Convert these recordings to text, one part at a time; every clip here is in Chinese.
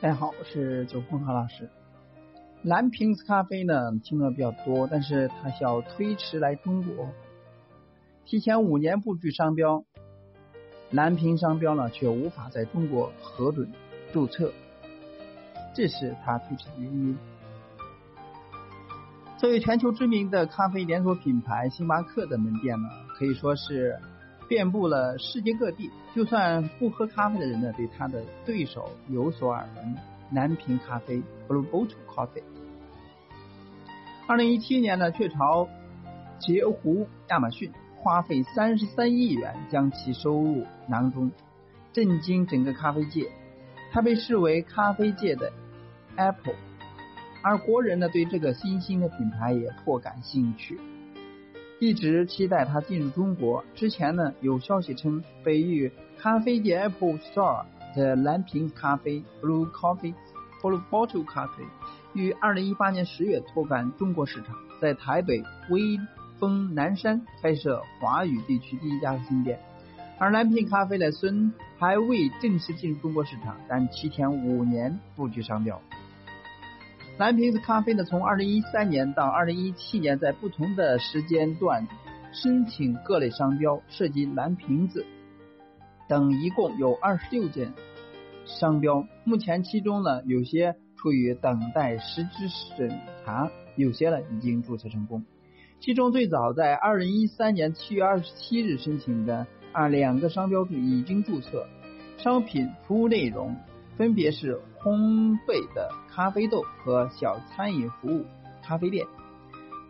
大家好，我是九峰何老师。蓝瓶子咖啡呢，听的比较多，但是它需要推迟来中国，提前五年布局商标，蓝瓶商标呢却无法在中国核准注册，这是它推迟的原因。作为全球知名的咖啡连锁品牌，星巴克的门店呢，可以说是。遍布了世界各地，就算不喝咖啡的人呢，对他的对手有所耳闻。南平咖啡 （Blue Bottle Coffee）。二零一七年呢，雀巢截胡亚马逊花费三十三亿元将其收入囊中，震惊整个咖啡界。它被视为咖啡界的 Apple，而国人呢，对这个新兴的品牌也颇感兴趣。一直期待它进入中国。之前呢，有消息称，北域咖啡界 Apple Store 的蓝瓶咖啡 Blue Coffee Blue Bottle Coffee 于二零一八年十月拓展中国市场，在台北威风南山开设华语地区第一家新店。而蓝瓶咖啡的孙还未正式进入中国市场，但提前五年布局商标。蓝瓶子咖啡呢，从二零一三年到二零一七年，在不同的时间段申请各类商标，涉及蓝瓶子等，一共有二十六件商标。目前其中呢，有些处于等待实质审查，有些呢已经注册成功。其中最早在二零一三年七月二十七日申请的啊两个商标已经注册，商品服务内容。分别是烘焙的咖啡豆和小餐饮服务咖啡店，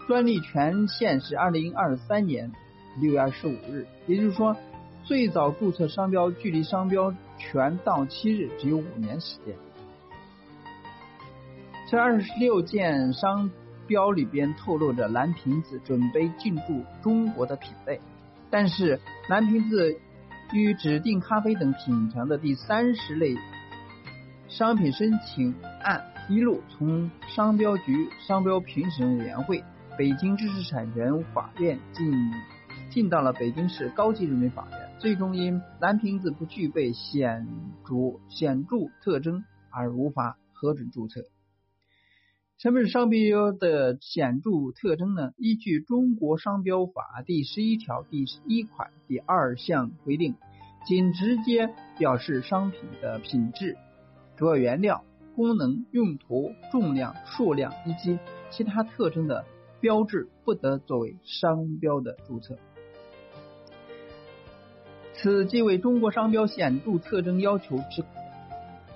专利权限是二零二三年六月二十五日，也就是说，最早注册商标距离商标权到期日只有五年时间。这二十六件商标里边透露着蓝瓶子准备进驻中国的品类，但是蓝瓶子与指定咖啡等品尝的第三十类。商品申请案一路从商标局、商标评审委员会、北京知识产权法院进进到了北京市高级人民法院，最终因蓝瓶子不具备显著显著特征而无法核准注册。什么是商标的显著特征呢？依据《中国商标法》第十一条第一款第二项规定，仅直接表示商品的品质。主要原料、功能、用途、重量、数量以及其他特征的标志不得作为商标的注册。此即为中国商标显著特征要求之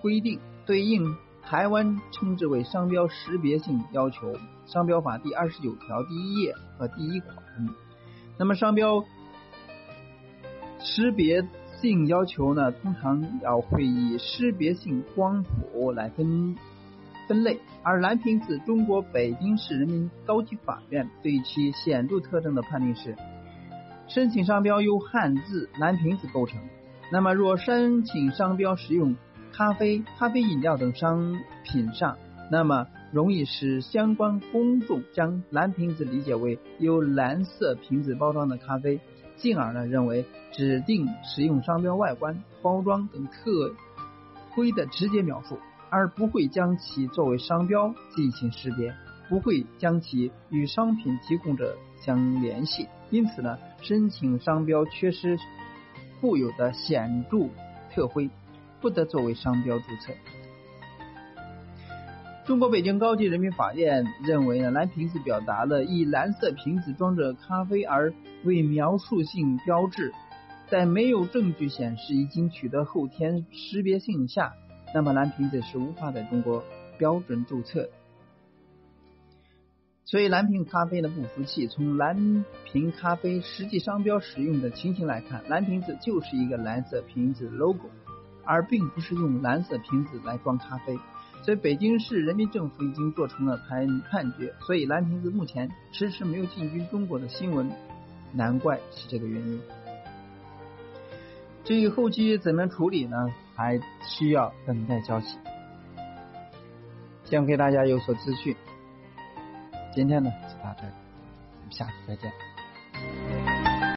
规定，对应台湾称之为商标识别性要求，《商标法》第二十九条第一页和第一款。那么，商标识别。性要求呢，通常要会以识别性光谱来分分类，而蓝瓶子中国北京市人民高级法院对其显著特征的判定是：申请商标由汉字蓝瓶子构成。那么，若申请商标使用咖啡、咖啡饮料等商品上，那么容易使相关公众将蓝瓶子理解为由蓝色瓶子包装的咖啡。进而呢，认为指定使用商标外观、包装等特徽的直接描述，而不会将其作为商标进行识别，不会将其与商品提供者相联系。因此呢，申请商标缺失固有的显著特徽，不得作为商标注册。中国北京高级人民法院认为呢，蓝瓶子表达了以蓝色瓶子装着咖啡而为描述性标志，在没有证据显示已经取得后天识别性下，那么蓝瓶子是无法在中国标准注册。所以蓝瓶咖啡的不服气，从蓝瓶咖啡实际商标使用的情形来看，蓝瓶子就是一个蓝色瓶子 logo，而并不是用蓝色瓶子来装咖啡。所以北京市人民政府已经做成了判判决，所以蓝瓶子目前迟迟没有进军中国的新闻，难怪是这个原因。至于后期怎么处理呢？还需要等待消息。希望给大家有所资讯。今天呢就到这里，我们下次再见。